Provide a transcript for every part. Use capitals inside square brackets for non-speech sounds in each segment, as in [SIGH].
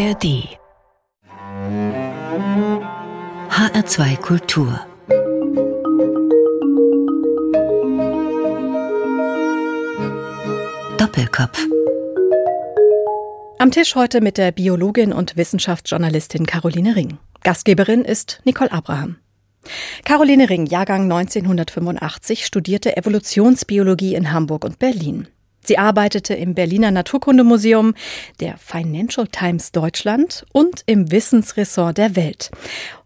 ARD HR2 Kultur Doppelkopf Am Tisch heute mit der Biologin und Wissenschaftsjournalistin Caroline Ring. Gastgeberin ist Nicole Abraham. Caroline Ring, Jahrgang 1985, studierte Evolutionsbiologie in Hamburg und Berlin. Sie arbeitete im Berliner Naturkundemuseum, der Financial Times Deutschland und im Wissensressort der Welt.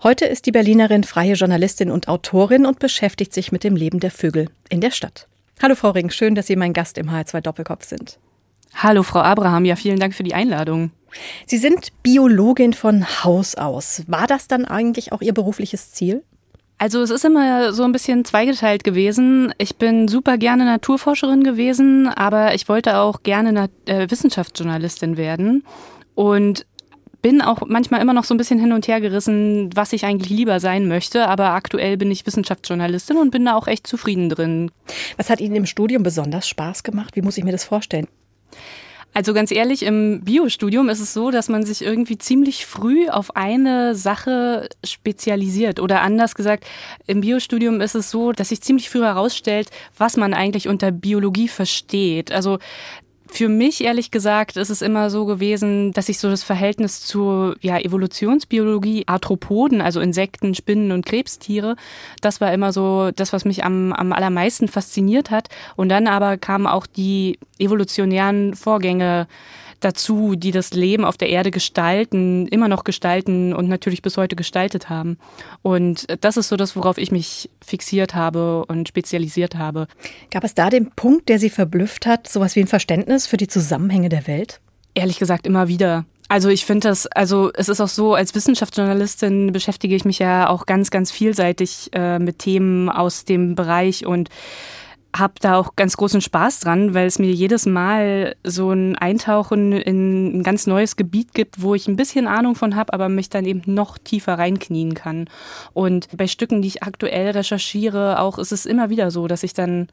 Heute ist die Berlinerin freie Journalistin und Autorin und beschäftigt sich mit dem Leben der Vögel in der Stadt. Hallo Frau Ring, schön, dass Sie mein Gast im H2 Doppelkopf sind. Hallo Frau Abraham, ja vielen Dank für die Einladung. Sie sind Biologin von Haus aus. War das dann eigentlich auch Ihr berufliches Ziel? Also es ist immer so ein bisschen zweigeteilt gewesen. Ich bin super gerne Naturforscherin gewesen, aber ich wollte auch gerne äh, Wissenschaftsjournalistin werden und bin auch manchmal immer noch so ein bisschen hin und her gerissen, was ich eigentlich lieber sein möchte. Aber aktuell bin ich Wissenschaftsjournalistin und bin da auch echt zufrieden drin. Was hat Ihnen im Studium besonders Spaß gemacht? Wie muss ich mir das vorstellen? Also ganz ehrlich, im Biostudium ist es so, dass man sich irgendwie ziemlich früh auf eine Sache spezialisiert. Oder anders gesagt, im Biostudium ist es so, dass sich ziemlich früh herausstellt, was man eigentlich unter Biologie versteht. Also für mich, ehrlich gesagt, ist es immer so gewesen, dass ich so das Verhältnis zur ja, Evolutionsbiologie, Arthropoden, also Insekten, Spinnen und Krebstiere, das war immer so das, was mich am, am allermeisten fasziniert hat. Und dann aber kamen auch die evolutionären Vorgänge dazu, die das Leben auf der Erde gestalten, immer noch gestalten und natürlich bis heute gestaltet haben. Und das ist so das, worauf ich mich fixiert habe und spezialisiert habe. Gab es da den Punkt, der Sie verblüfft hat, sowas wie ein Verständnis für die Zusammenhänge der Welt? Ehrlich gesagt immer wieder. Also ich finde das, also es ist auch so, als Wissenschaftsjournalistin beschäftige ich mich ja auch ganz, ganz vielseitig äh, mit Themen aus dem Bereich und habe da auch ganz großen Spaß dran, weil es mir jedes Mal so ein Eintauchen in ein ganz neues Gebiet gibt, wo ich ein bisschen Ahnung von habe, aber mich dann eben noch tiefer reinknien kann. Und bei Stücken, die ich aktuell recherchiere, auch ist es immer wieder so, dass ich dann,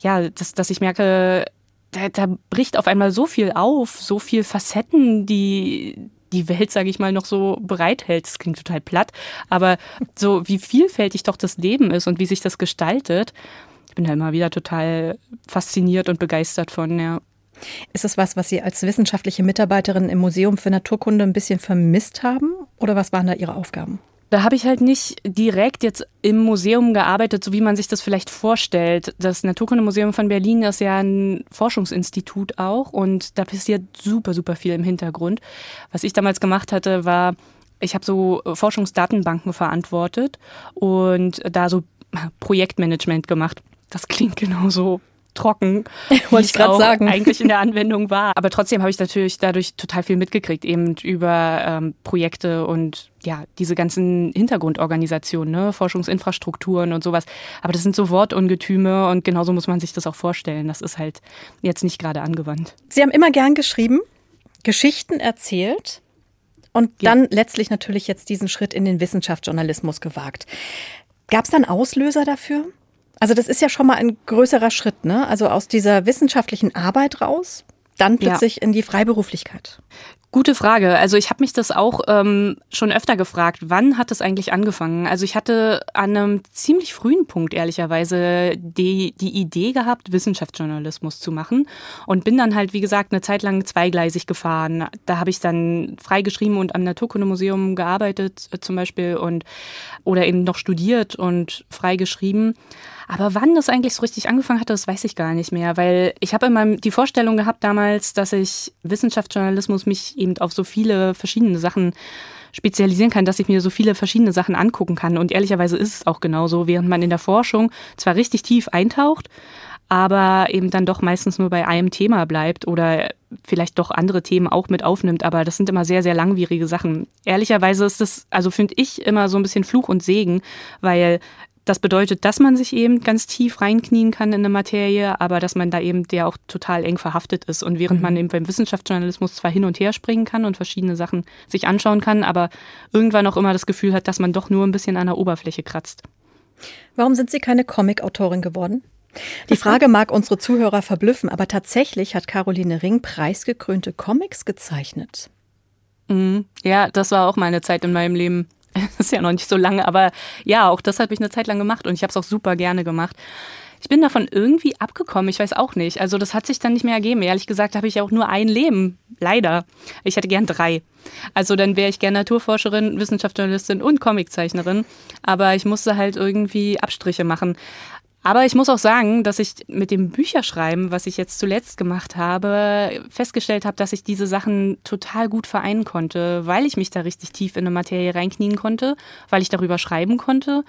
ja, dass, dass ich merke, da, da bricht auf einmal so viel auf, so viel Facetten, die die Welt, sage ich mal, noch so bereithält. Das klingt total platt, aber so wie vielfältig doch das Leben ist und wie sich das gestaltet ich bin da immer wieder total fasziniert und begeistert von, ja. Ist das was, was Sie als wissenschaftliche Mitarbeiterin im Museum für Naturkunde ein bisschen vermisst haben? Oder was waren da Ihre Aufgaben? Da habe ich halt nicht direkt jetzt im Museum gearbeitet, so wie man sich das vielleicht vorstellt. Das Naturkundemuseum von Berlin ist ja ein Forschungsinstitut auch und da passiert super, super viel im Hintergrund. Was ich damals gemacht hatte, war, ich habe so Forschungsdatenbanken verantwortet und da so Projektmanagement gemacht. Das klingt genauso trocken, [LAUGHS] wollte ich gerade sagen, eigentlich in der Anwendung war. Aber trotzdem habe ich natürlich dadurch total viel mitgekriegt, eben über ähm, Projekte und ja, diese ganzen Hintergrundorganisationen, ne? Forschungsinfrastrukturen und sowas. Aber das sind so Wortungetüme und genauso muss man sich das auch vorstellen. Das ist halt jetzt nicht gerade angewandt. Sie haben immer gern geschrieben, Geschichten erzählt und ja. dann letztlich natürlich jetzt diesen Schritt in den Wissenschaftsjournalismus gewagt. Gab es dann Auslöser dafür? Also das ist ja schon mal ein größerer Schritt, ne? Also aus dieser wissenschaftlichen Arbeit raus, dann plötzlich ja. in die Freiberuflichkeit. Gute Frage. Also ich habe mich das auch ähm, schon öfter gefragt. Wann hat das eigentlich angefangen? Also ich hatte an einem ziemlich frühen Punkt ehrlicherweise die, die Idee gehabt, Wissenschaftsjournalismus zu machen und bin dann halt, wie gesagt, eine Zeit lang zweigleisig gefahren. Da habe ich dann freigeschrieben und am Naturkundemuseum gearbeitet äh, zum Beispiel und oder eben noch studiert und freigeschrieben. Aber wann das eigentlich so richtig angefangen hatte, das weiß ich gar nicht mehr, weil ich habe immer die Vorstellung gehabt damals, dass ich Wissenschaftsjournalismus mich eben auf so viele verschiedene Sachen spezialisieren kann, dass ich mir so viele verschiedene Sachen angucken kann. Und ehrlicherweise ist es auch genauso, während man in der Forschung zwar richtig tief eintaucht, aber eben dann doch meistens nur bei einem Thema bleibt oder vielleicht doch andere Themen auch mit aufnimmt, aber das sind immer sehr, sehr langwierige Sachen. Ehrlicherweise ist das, also finde ich immer so ein bisschen Fluch und Segen, weil das bedeutet, dass man sich eben ganz tief reinknien kann in eine Materie, aber dass man da eben der auch total eng verhaftet ist. Und während mhm. man eben beim Wissenschaftsjournalismus zwar hin und her springen kann und verschiedene Sachen sich anschauen kann, aber irgendwann auch immer das Gefühl hat, dass man doch nur ein bisschen an der Oberfläche kratzt. Warum sind Sie keine Comic-Autorin geworden? Die Frage mag unsere Zuhörer verblüffen, aber tatsächlich hat Caroline Ring preisgekrönte Comics gezeichnet. Mhm. Ja, das war auch meine Zeit in meinem Leben. [LAUGHS] Das ist ja noch nicht so lange, aber ja, auch das habe ich eine Zeit lang gemacht und ich habe es auch super gerne gemacht. Ich bin davon irgendwie abgekommen, ich weiß auch nicht. Also das hat sich dann nicht mehr ergeben. Ehrlich gesagt habe ich auch nur ein Leben, leider. Ich hätte gern drei. Also dann wäre ich gern Naturforscherin, Wissenschaftsjournalistin und Comiczeichnerin. Aber ich musste halt irgendwie Abstriche machen. Aber ich muss auch sagen, dass ich mit dem Bücherschreiben, was ich jetzt zuletzt gemacht habe, festgestellt habe, dass ich diese Sachen total gut vereinen konnte, weil ich mich da richtig tief in eine Materie reinknien konnte, weil ich darüber schreiben konnte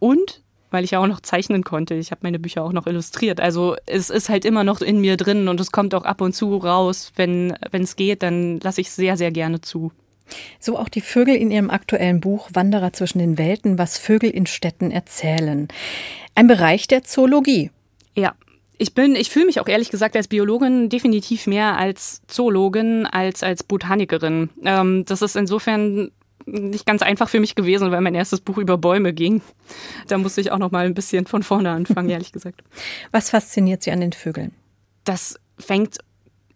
und weil ich ja auch noch zeichnen konnte. Ich habe meine Bücher auch noch illustriert. Also es ist halt immer noch in mir drin und es kommt auch ab und zu raus. Wenn es geht, dann lasse ich es sehr, sehr gerne zu. So auch die Vögel in ihrem aktuellen Buch Wanderer zwischen den Welten, was Vögel in Städten erzählen. Ein Bereich der Zoologie. Ja, ich bin, ich fühle mich auch ehrlich gesagt als Biologin definitiv mehr als Zoologin als als Botanikerin. Ähm, das ist insofern nicht ganz einfach für mich gewesen, weil mein erstes Buch über Bäume ging. Da musste ich auch noch mal ein bisschen von vorne anfangen, ehrlich gesagt. [LAUGHS] Was fasziniert Sie an den Vögeln? Das fängt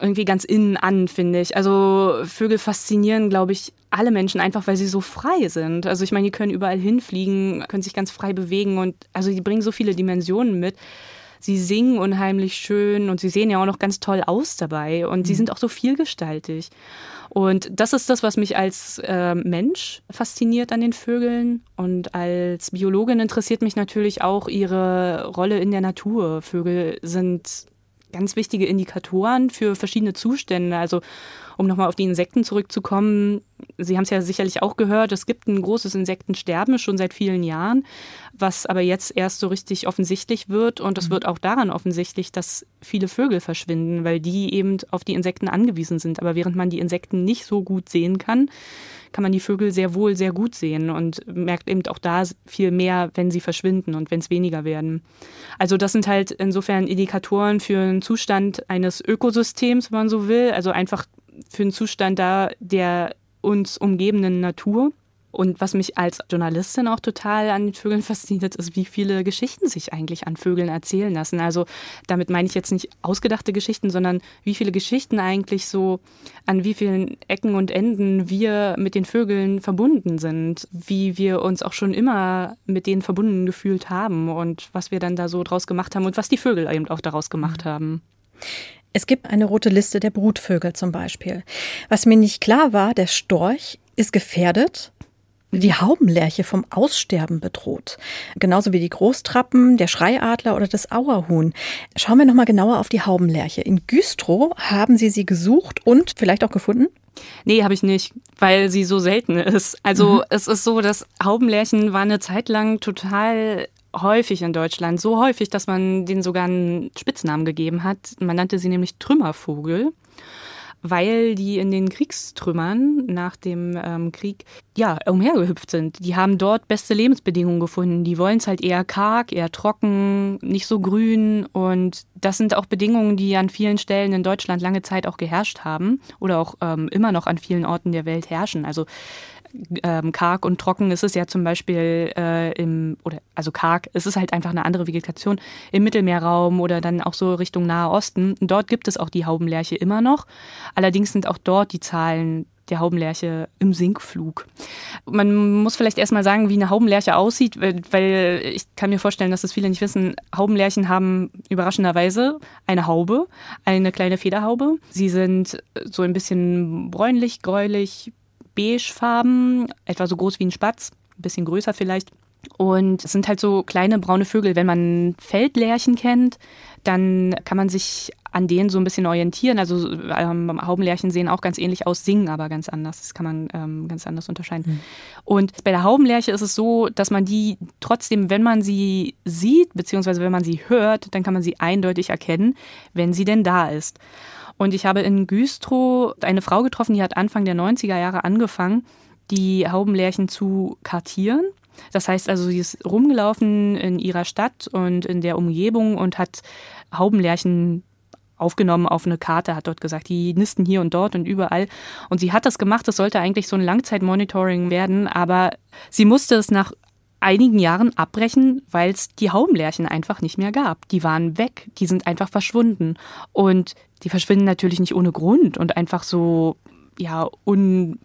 irgendwie ganz innen an, finde ich. Also Vögel faszinieren, glaube ich, alle Menschen einfach, weil sie so frei sind. Also ich meine, die können überall hinfliegen, können sich ganz frei bewegen und also die bringen so viele Dimensionen mit. Sie singen unheimlich schön und sie sehen ja auch noch ganz toll aus dabei und mhm. sie sind auch so vielgestaltig. Und das ist das, was mich als äh, Mensch fasziniert an den Vögeln. Und als Biologin interessiert mich natürlich auch ihre Rolle in der Natur. Vögel sind ganz wichtige Indikatoren für verschiedene Zustände. Also um nochmal auf die Insekten zurückzukommen, Sie haben es ja sicherlich auch gehört, es gibt ein großes Insektensterben schon seit vielen Jahren, was aber jetzt erst so richtig offensichtlich wird. Und es mhm. wird auch daran offensichtlich, dass viele Vögel verschwinden, weil die eben auf die Insekten angewiesen sind. Aber während man die Insekten nicht so gut sehen kann, kann man die Vögel sehr wohl sehr gut sehen und merkt eben auch da viel mehr, wenn sie verschwinden und wenn es weniger werden. Also das sind halt insofern Indikatoren für einen Zustand eines Ökosystems, wenn man so will, also einfach für einen Zustand da der uns umgebenden Natur. Und was mich als Journalistin auch total an den Vögeln fasziniert, ist, wie viele Geschichten sich eigentlich an Vögeln erzählen lassen. Also damit meine ich jetzt nicht ausgedachte Geschichten, sondern wie viele Geschichten eigentlich so an wie vielen Ecken und Enden wir mit den Vögeln verbunden sind, wie wir uns auch schon immer mit denen verbunden gefühlt haben und was wir dann da so draus gemacht haben und was die Vögel eben auch daraus gemacht haben. Es gibt eine rote Liste der Brutvögel zum Beispiel. Was mir nicht klar war, der Storch ist gefährdet die Haubenlerche vom Aussterben bedroht. Genauso wie die Großtrappen, der Schreiadler oder das Auerhuhn. Schauen wir nochmal genauer auf die Haubenlerche. In Güstrow haben Sie sie gesucht und vielleicht auch gefunden? Nee, habe ich nicht, weil sie so selten ist. Also mhm. es ist so, dass Haubenlärchen war eine Zeit lang total häufig in Deutschland. So häufig, dass man denen sogar einen Spitznamen gegeben hat. Man nannte sie nämlich Trümmervogel weil die in den Kriegstrümmern nach dem ähm, Krieg ja umhergehüpft sind. Die haben dort beste Lebensbedingungen gefunden. Die wollen es halt eher karg, eher trocken, nicht so grün und das sind auch Bedingungen, die an vielen Stellen in Deutschland lange Zeit auch geherrscht haben oder auch ähm, immer noch an vielen Orten der Welt herrschen. Also ähm, karg und trocken ist es ja zum Beispiel äh, im, oder also karg, es ist halt einfach eine andere Vegetation im Mittelmeerraum oder dann auch so Richtung Nahe Osten. Dort gibt es auch die Haubenlerche immer noch. Allerdings sind auch dort die Zahlen der Haubenlerche im Sinkflug. Man muss vielleicht erstmal sagen, wie eine Haubenlerche aussieht, weil ich kann mir vorstellen, dass das viele nicht wissen. Haubenlerchen haben überraschenderweise eine Haube, eine kleine Federhaube. Sie sind so ein bisschen bräunlich, gräulich, beigefarben, etwa so groß wie ein Spatz, ein bisschen größer vielleicht. Und es sind halt so kleine braune Vögel. Wenn man Feldlärchen kennt, dann kann man sich an denen so ein bisschen orientieren. Also ähm, Haubenlärchen sehen auch ganz ähnlich aus, singen aber ganz anders. Das kann man ähm, ganz anders unterscheiden. Mhm. Und bei der Haubenlerche ist es so, dass man die trotzdem, wenn man sie sieht, beziehungsweise wenn man sie hört, dann kann man sie eindeutig erkennen, wenn sie denn da ist. Und ich habe in Güstrow eine Frau getroffen, die hat Anfang der 90er Jahre angefangen, die Haubenlärchen zu kartieren. Das heißt also, sie ist rumgelaufen in ihrer Stadt und in der Umgebung und hat Haubenlärchen aufgenommen auf eine Karte, hat dort gesagt, die nisten hier und dort und überall. Und sie hat das gemacht, das sollte eigentlich so ein Langzeitmonitoring werden, aber sie musste es nach einigen Jahren abbrechen, weil es die Haubenlärchen einfach nicht mehr gab. Die waren weg, die sind einfach verschwunden. Und die verschwinden natürlich nicht ohne Grund und einfach so, ja, un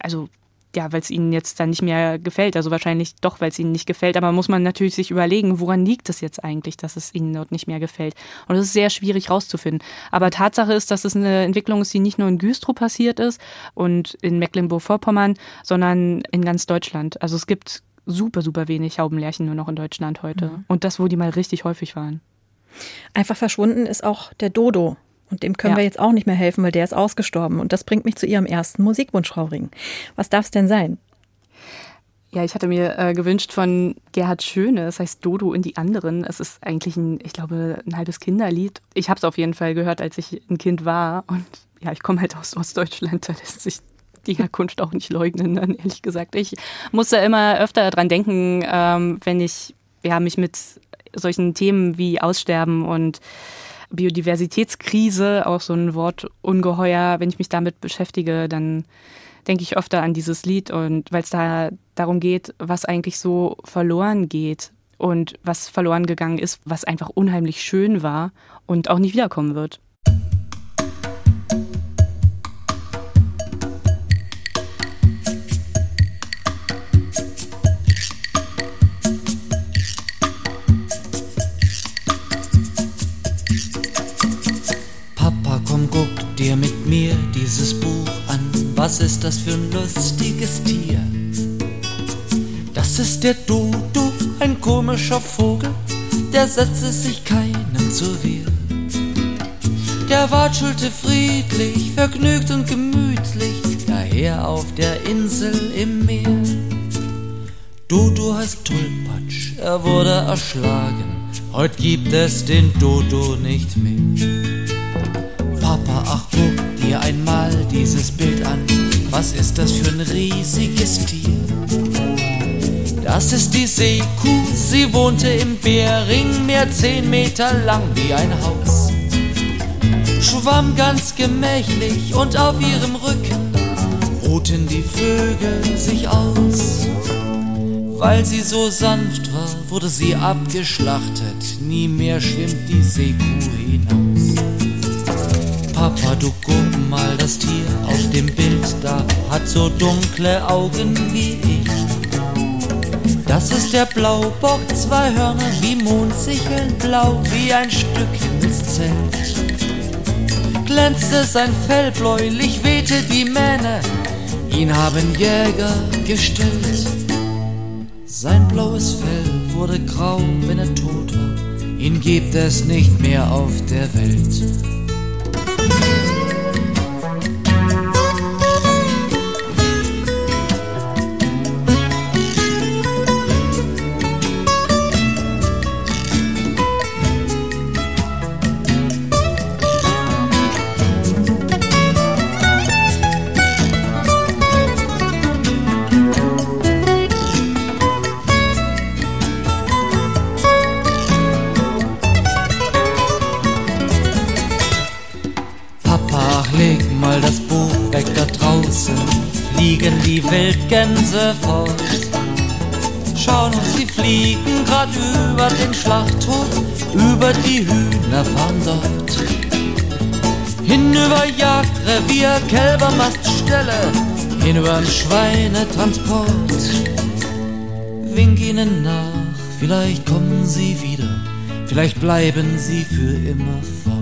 also ja, weil es ihnen jetzt dann nicht mehr gefällt. Also wahrscheinlich doch, weil es ihnen nicht gefällt. Aber muss man natürlich sich überlegen, woran liegt es jetzt eigentlich, dass es ihnen dort nicht mehr gefällt. Und das ist sehr schwierig rauszufinden. Aber Tatsache ist, dass es eine Entwicklung ist, die nicht nur in Güstrow passiert ist und in Mecklenburg-Vorpommern, sondern in ganz Deutschland. Also es gibt super, super wenig Haubenlärchen nur noch in Deutschland heute. Mhm. Und das, wo die mal richtig häufig waren. Einfach verschwunden ist auch der Dodo. Und dem können ja. wir jetzt auch nicht mehr helfen, weil der ist ausgestorben. Und das bringt mich zu Ihrem ersten Musikwunsch, Frau Ring. Was darf es denn sein? Ja, ich hatte mir äh, gewünscht von Gerhard Schöne, das heißt Dodo in die anderen. Es ist eigentlich ein, ich glaube, ein halbes Kinderlied. Ich habe es auf jeden Fall gehört, als ich ein Kind war. Und ja, ich komme halt aus Ostdeutschland, da lässt sich die Herkunft auch nicht leugnen, dann ehrlich gesagt. Ich muss da immer öfter dran denken, ähm, wenn ich ja, mich mit solchen Themen wie Aussterben und Biodiversitätskrise, auch so ein Wort ungeheuer, wenn ich mich damit beschäftige, dann denke ich öfter an dieses Lied und weil es da darum geht, was eigentlich so verloren geht und was verloren gegangen ist, was einfach unheimlich schön war und auch nicht wiederkommen wird. Was ist das für ein lustiges Tier? Das ist der Dodo, ein komischer Vogel, der setzte sich keinem zur Wehr. Der watschelte friedlich, vergnügt und gemütlich, daher auf der Insel im Meer. Dodo heißt Tollpatsch, er wurde erschlagen, heute gibt es den Dodo nicht mehr. Papa, ach guck dir einmal dieses Bild an. Was ist das für ein riesiges Tier? Das ist die Seekuh, sie wohnte im Bering, mehr zehn Meter lang wie ein Haus. Schwamm ganz gemächlich und auf ihrem Rücken ruhten die Vögel sich aus. Weil sie so sanft war, wurde sie abgeschlachtet, nie mehr schwimmt die Seekuh hinaus. Papa, du guck mal, das Tier auf dem Bild da hat so dunkle Augen wie ich. Das ist der Blaubock, zwei Hörner wie Mondsicheln, blau wie ein Stück Himmelszelt. Glänzte sein Fell bläulich, wehte die Mähne, ihn haben Jäger gestellt. Sein blaues Fell wurde grau, wenn er tot war, ihn gibt es nicht mehr auf der Welt. Wildgänse fort. Schauen uns, sie fliegen grad über den Schlachthof, über die Hühner fahren dort. Hinüber Jagdrevier, Kälbermaststelle, hinüber'n Schweinetransport. Wink ihnen nach, vielleicht kommen sie wieder, vielleicht bleiben sie für immer fort.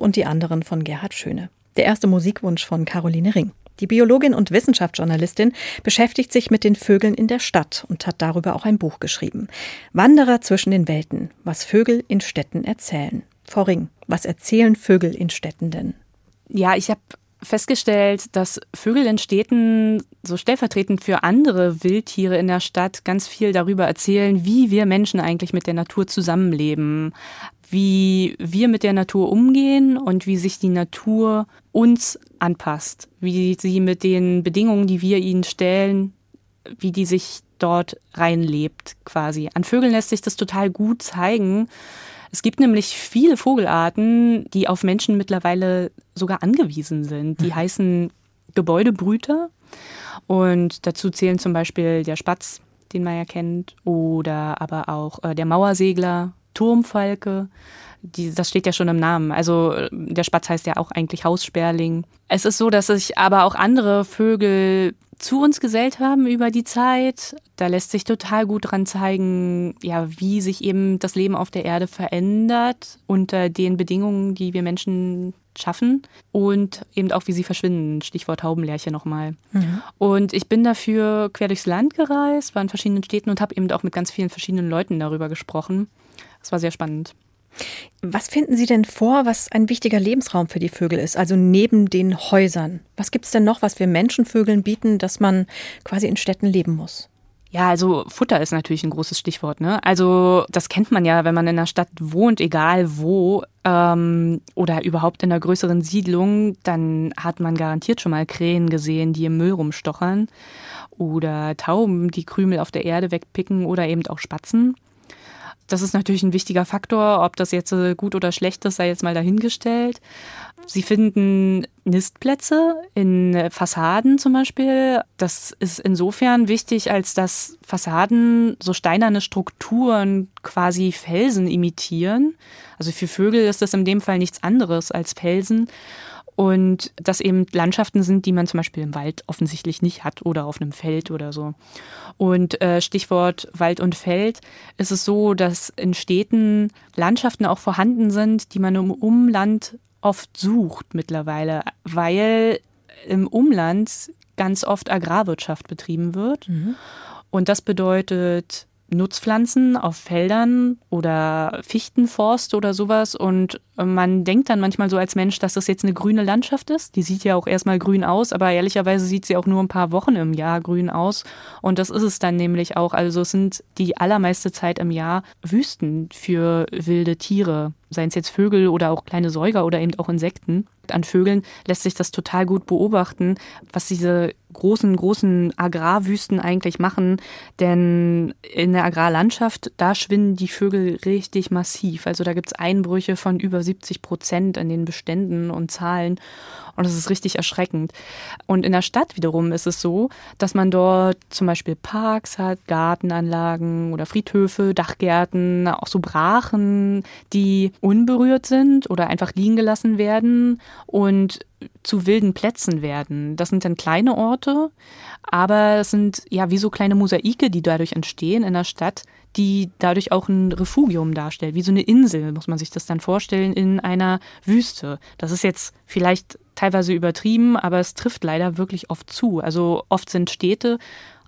Und die anderen von Gerhard Schöne. Der erste Musikwunsch von Caroline Ring. Die Biologin und Wissenschaftsjournalistin beschäftigt sich mit den Vögeln in der Stadt und hat darüber auch ein Buch geschrieben. Wanderer zwischen den Welten, was Vögel in Städten erzählen. Frau Ring, was erzählen Vögel in Städten denn? Ja, ich habe festgestellt, dass Vögel in Städten so stellvertretend für andere Wildtiere in der Stadt ganz viel darüber erzählen, wie wir Menschen eigentlich mit der Natur zusammenleben wie wir mit der Natur umgehen und wie sich die Natur uns anpasst, wie sie mit den Bedingungen, die wir ihnen stellen, wie die sich dort reinlebt quasi. An Vögeln lässt sich das total gut zeigen. Es gibt nämlich viele Vogelarten, die auf Menschen mittlerweile sogar angewiesen sind. Die mhm. heißen Gebäudebrüter und dazu zählen zum Beispiel der Spatz, den man ja kennt, oder aber auch äh, der Mauersegler, Turmfalke. Die, das steht ja schon im Namen. Also der Spatz heißt ja auch eigentlich Haussperling. Es ist so, dass sich aber auch andere Vögel zu uns gesellt haben über die Zeit. Da lässt sich total gut dran zeigen, ja, wie sich eben das Leben auf der Erde verändert unter den Bedingungen, die wir Menschen schaffen und eben auch, wie sie verschwinden. Stichwort Taubenlerche nochmal. Mhm. Und ich bin dafür quer durchs Land gereist, war in verschiedenen Städten und habe eben auch mit ganz vielen verschiedenen Leuten darüber gesprochen. Das war sehr spannend. Was finden Sie denn vor, was ein wichtiger Lebensraum für die Vögel ist? Also neben den Häusern. Was gibt es denn noch, was wir Menschenvögeln bieten, dass man quasi in Städten leben muss? Ja, also Futter ist natürlich ein großes Stichwort. Ne? Also das kennt man ja, wenn man in einer Stadt wohnt, egal wo ähm, oder überhaupt in einer größeren Siedlung, dann hat man garantiert schon mal Krähen gesehen, die im Müll rumstochern oder Tauben, die Krümel auf der Erde wegpicken oder eben auch Spatzen. Das ist natürlich ein wichtiger Faktor. Ob das jetzt äh, gut oder schlecht ist, sei jetzt mal dahingestellt. Sie finden Nistplätze in äh, Fassaden zum Beispiel. Das ist insofern wichtig, als dass Fassaden so steinerne Strukturen quasi Felsen imitieren. Also für Vögel ist das in dem Fall nichts anderes als Felsen und das eben Landschaften sind, die man zum Beispiel im Wald offensichtlich nicht hat oder auf einem Feld oder so. Und äh, Stichwort Wald und Feld ist es so, dass in Städten Landschaften auch vorhanden sind, die man im Umland oft sucht mittlerweile, weil im Umland ganz oft Agrarwirtschaft betrieben wird. Mhm. Und das bedeutet Nutzpflanzen auf Feldern oder Fichtenforst oder sowas. Und man denkt dann manchmal so als Mensch, dass das jetzt eine grüne Landschaft ist. Die sieht ja auch erstmal grün aus, aber ehrlicherweise sieht sie auch nur ein paar Wochen im Jahr grün aus. Und das ist es dann nämlich auch. Also es sind die allermeiste Zeit im Jahr Wüsten für wilde Tiere, seien es jetzt Vögel oder auch kleine Säuger oder eben auch Insekten. An Vögeln lässt sich das total gut beobachten, was diese großen, großen Agrarwüsten eigentlich machen. Denn in der Agrarlandschaft, da schwinden die Vögel richtig massiv. Also da gibt es Einbrüche von über 70 Prozent an den Beständen und Zahlen. Und das ist richtig erschreckend. Und in der Stadt wiederum ist es so, dass man dort zum Beispiel Parks hat, Gartenanlagen oder Friedhöfe, Dachgärten, auch so Brachen, die unberührt sind oder einfach liegen gelassen werden und zu wilden Plätzen werden. Das sind dann kleine Orte, aber es sind ja wie so kleine Mosaike, die dadurch entstehen in der Stadt, die dadurch auch ein Refugium darstellt, wie so eine Insel, muss man sich das dann vorstellen, in einer Wüste. Das ist jetzt vielleicht teilweise übertrieben, aber es trifft leider wirklich oft zu. Also oft sind Städte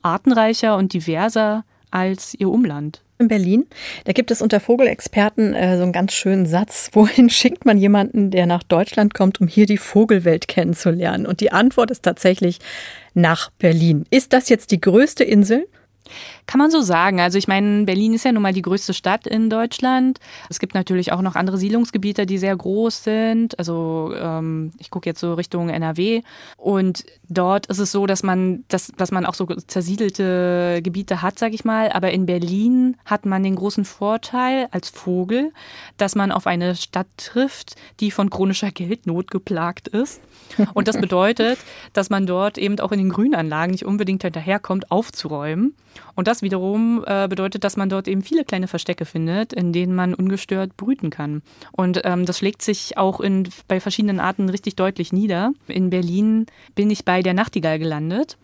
artenreicher und diverser als ihr Umland in Berlin. Da gibt es unter Vogelexperten äh, so einen ganz schönen Satz. [LAUGHS] Wohin schickt man jemanden, der nach Deutschland kommt, um hier die Vogelwelt kennenzulernen? Und die Antwort ist tatsächlich nach Berlin. Ist das jetzt die größte Insel? Kann man so sagen. Also ich meine, Berlin ist ja nun mal die größte Stadt in Deutschland. Es gibt natürlich auch noch andere Siedlungsgebiete, die sehr groß sind. Also ähm, ich gucke jetzt so Richtung NRW. Und dort ist es so, dass man, dass, dass man auch so zersiedelte Gebiete hat, sag ich mal. Aber in Berlin hat man den großen Vorteil als Vogel, dass man auf eine Stadt trifft, die von chronischer Geldnot geplagt ist. Und das [LAUGHS] bedeutet, dass man dort eben auch in den Grünanlagen nicht unbedingt hinterherkommt, aufzuräumen. Und das wiederum äh, bedeutet, dass man dort eben viele kleine Verstecke findet, in denen man ungestört brüten kann. Und ähm, das schlägt sich auch in, bei verschiedenen Arten richtig deutlich nieder. In Berlin bin ich bei der Nachtigall gelandet.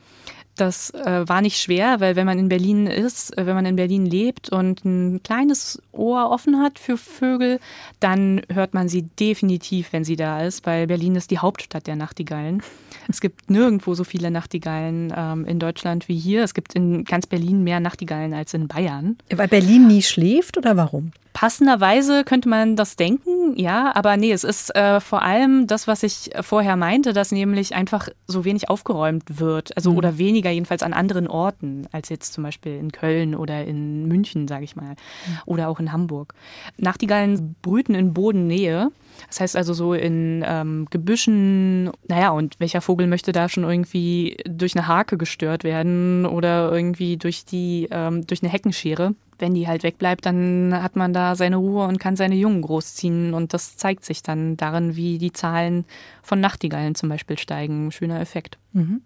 Das äh, war nicht schwer, weil wenn man in Berlin ist, äh, wenn man in Berlin lebt und ein kleines Ohr offen hat für Vögel, dann hört man sie definitiv, wenn sie da ist, weil Berlin ist die Hauptstadt der Nachtigallen. Es gibt nirgendwo so viele Nachtigallen ähm, in Deutschland wie hier. Es gibt in ganz Berlin mehr Nachtigallen als in Bayern. Weil Berlin nie schläft oder warum? Passenderweise könnte man das denken, ja, aber nee, es ist äh, vor allem das, was ich vorher meinte, dass nämlich einfach so wenig aufgeräumt wird, also mhm. oder weniger jedenfalls an anderen Orten als jetzt zum Beispiel in Köln oder in München, sage ich mal, mhm. oder auch in Hamburg. Nachtigallen brüten in Bodennähe, das heißt also so in ähm, Gebüschen, naja, und welcher Vogel möchte da schon irgendwie durch eine Hake gestört werden oder irgendwie durch die, ähm, durch eine Heckenschere? Wenn die halt wegbleibt, dann hat man da seine Ruhe und kann seine Jungen großziehen. Und das zeigt sich dann darin, wie die Zahlen von Nachtigallen zum Beispiel steigen. Schöner Effekt. Mhm.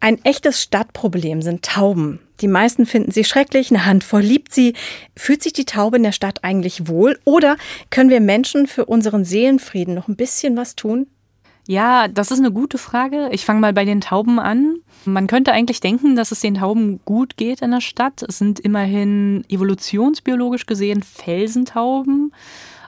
Ein echtes Stadtproblem sind Tauben. Die meisten finden sie schrecklich, eine Handvoll liebt sie. Fühlt sich die Taube in der Stadt eigentlich wohl? Oder können wir Menschen für unseren Seelenfrieden noch ein bisschen was tun? Ja, das ist eine gute Frage. Ich fange mal bei den Tauben an. Man könnte eigentlich denken, dass es den Tauben gut geht in der Stadt. Es sind immerhin evolutionsbiologisch gesehen Felsentauben.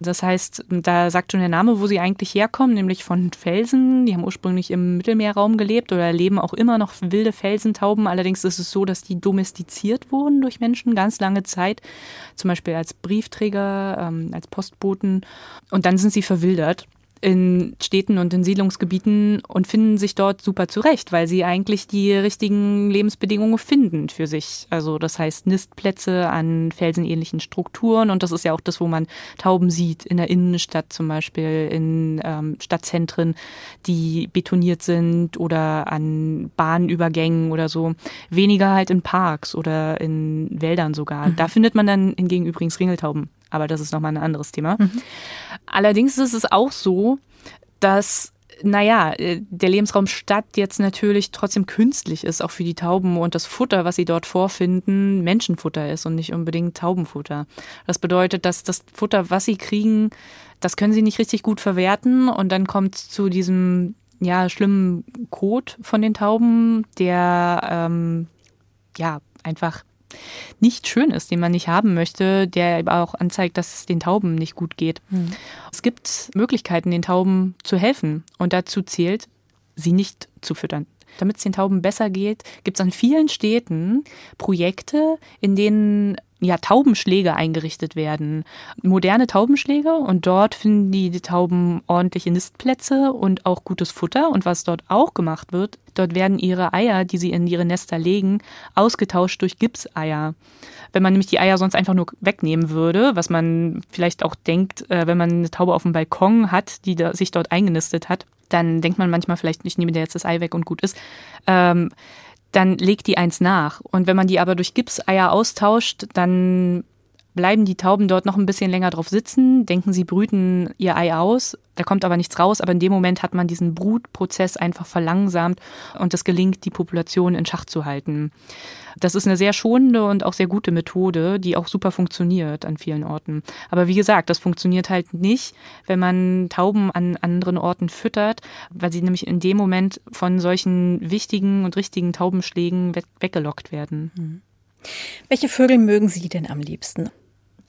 Das heißt, da sagt schon der Name, wo sie eigentlich herkommen, nämlich von Felsen. Die haben ursprünglich im Mittelmeerraum gelebt oder leben auch immer noch wilde Felsentauben. Allerdings ist es so, dass die domestiziert wurden durch Menschen ganz lange Zeit, zum Beispiel als Briefträger, ähm, als Postboten. Und dann sind sie verwildert in Städten und in Siedlungsgebieten und finden sich dort super zurecht, weil sie eigentlich die richtigen Lebensbedingungen finden für sich. Also das heißt Nistplätze an felsenähnlichen Strukturen und das ist ja auch das, wo man Tauben sieht, in der Innenstadt zum Beispiel, in ähm, Stadtzentren, die betoniert sind oder an Bahnübergängen oder so. Weniger halt in Parks oder in Wäldern sogar. Mhm. Da findet man dann hingegen übrigens Ringeltauben aber das ist nochmal ein anderes Thema. Mhm. Allerdings ist es auch so, dass naja, äh, der Lebensraum Stadt jetzt natürlich trotzdem künstlich ist, auch für die Tauben und das Futter, was sie dort vorfinden, Menschenfutter ist und nicht unbedingt Taubenfutter. Das bedeutet, dass das Futter, was sie kriegen, das können sie nicht richtig gut verwerten und dann kommt zu diesem ja schlimmen Kot von den Tauben, der ähm, ja einfach nicht schön ist, den man nicht haben möchte, der aber auch anzeigt, dass es den Tauben nicht gut geht. Mhm. Es gibt Möglichkeiten, den Tauben zu helfen und dazu zählt, sie nicht zu füttern. Damit es den Tauben besser geht, gibt es an vielen Städten Projekte, in denen ja, Taubenschläge eingerichtet werden. Moderne Taubenschläge und dort finden die, die Tauben ordentliche Nistplätze und auch gutes Futter. Und was dort auch gemacht wird, dort werden ihre Eier, die sie in ihre Nester legen, ausgetauscht durch Gipseier. Wenn man nämlich die Eier sonst einfach nur wegnehmen würde, was man vielleicht auch denkt, äh, wenn man eine Taube auf dem Balkon hat, die sich dort eingenistet hat, dann denkt man manchmal vielleicht, ich nehme dir jetzt das Ei weg und gut ist. Ähm, dann legt die eins nach. Und wenn man die aber durch Gipseier austauscht, dann bleiben die Tauben dort noch ein bisschen länger drauf sitzen, denken, sie brüten ihr Ei aus, da kommt aber nichts raus, aber in dem Moment hat man diesen Brutprozess einfach verlangsamt und es gelingt, die Population in Schach zu halten. Das ist eine sehr schonende und auch sehr gute Methode, die auch super funktioniert an vielen Orten. Aber wie gesagt, das funktioniert halt nicht, wenn man Tauben an anderen Orten füttert, weil sie nämlich in dem Moment von solchen wichtigen und richtigen Taubenschlägen weggelockt werden. Mhm. Welche Vögel mögen Sie denn am liebsten?